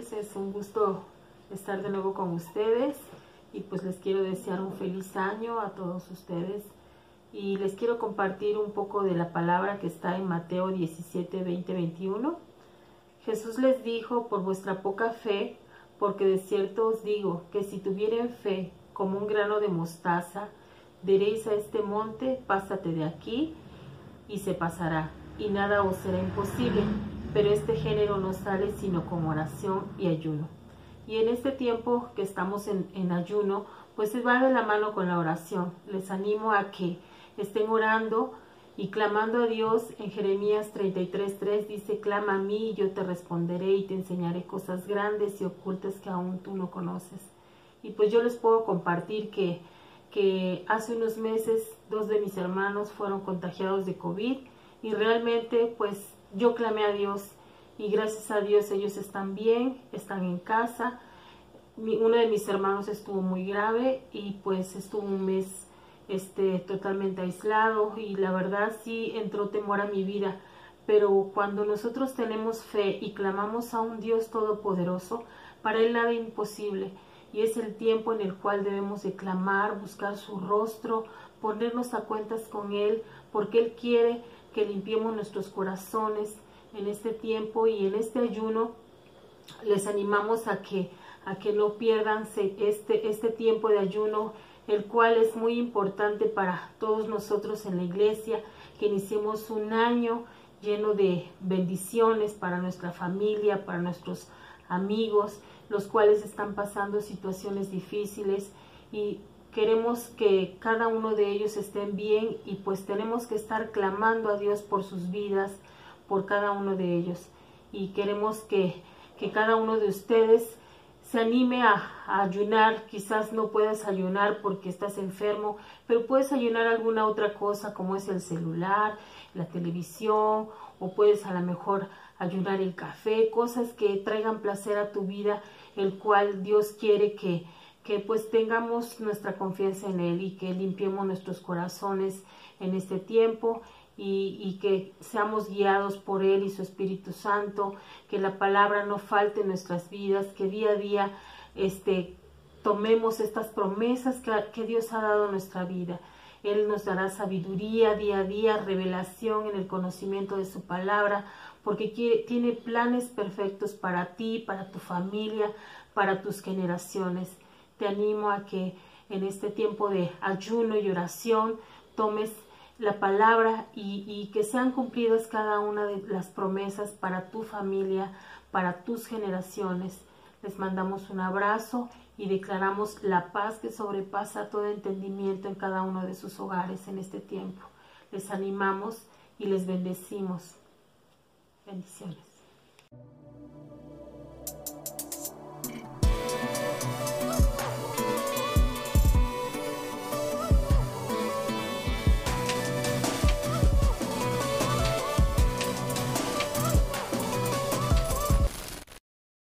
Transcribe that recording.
Es un gusto estar de nuevo con ustedes y pues les quiero desear un feliz año a todos ustedes y les quiero compartir un poco de la palabra que está en Mateo 17, 20, 21. Jesús les dijo, por vuestra poca fe, porque de cierto os digo que si tuvieren fe como un grano de mostaza, diréis a este monte, pásate de aquí, y se pasará, y nada os será imposible pero este género no sale sino con oración y ayuno. Y en este tiempo que estamos en, ayuno, pues se va de la mano con la oración. Les animo a que estén orando y clamando a Dios. En Jeremías 33.3 dice, clama a mí y yo te responderé y te enseñaré cosas grandes y ocultas que aún tú no conoces. Y pues yo les puedo compartir que, que hace unos meses dos de mis hermanos fueron contagiados de COVID y realmente pues yo clamé a Dios y gracias a Dios ellos están bien, están en casa. uno de mis hermanos estuvo muy grave y pues estuvo un mes este, totalmente aislado y la verdad sí entró temor a mi vida. Pero cuando nosotros tenemos fe y clamamos a un Dios todopoderoso, para Él nada imposible. Y es el tiempo en el cual debemos de clamar, buscar su rostro, ponernos a cuentas con Él, porque Él quiere que limpiemos nuestros corazones en este tiempo y en este ayuno. Les animamos a que, a que no pierdan este, este tiempo de ayuno, el cual es muy importante para todos nosotros en la iglesia, que iniciemos un año lleno de bendiciones para nuestra familia, para nuestros amigos, los cuales están pasando situaciones difíciles y queremos que cada uno de ellos estén bien y pues tenemos que estar clamando a Dios por sus vidas, por cada uno de ellos. Y queremos que, que cada uno de ustedes se anime a, a, ayunar, quizás no puedas ayunar porque estás enfermo, pero puedes ayunar alguna otra cosa como es el celular, la televisión, o puedes a lo mejor ayunar el café, cosas que traigan placer a tu vida, el cual Dios quiere que, que pues tengamos nuestra confianza en Él y que limpiemos nuestros corazones en este tiempo y, que seamos guiados por Él y su Espíritu Santo, que la palabra no falte en nuestras vidas, que día a día este, tomemos estas promesas que, Dios ha dado a nuestra vida. Él nos dará sabiduría día a día, revelación en el conocimiento de su palabra, porque quiere, tiene planes perfectos para ti, para tu familia, para tus generaciones te animo a que en este tiempo de ayuno y oración tomes la palabra y, que sean cumplidas cada una de las promesas para tu familia, para tus generaciones. Les mandamos un abrazo y declaramos la paz que sobrepasa todo entendimiento en cada uno de sus hogares en este tiempo. Les animamos y les bendecimos. Bendiciones.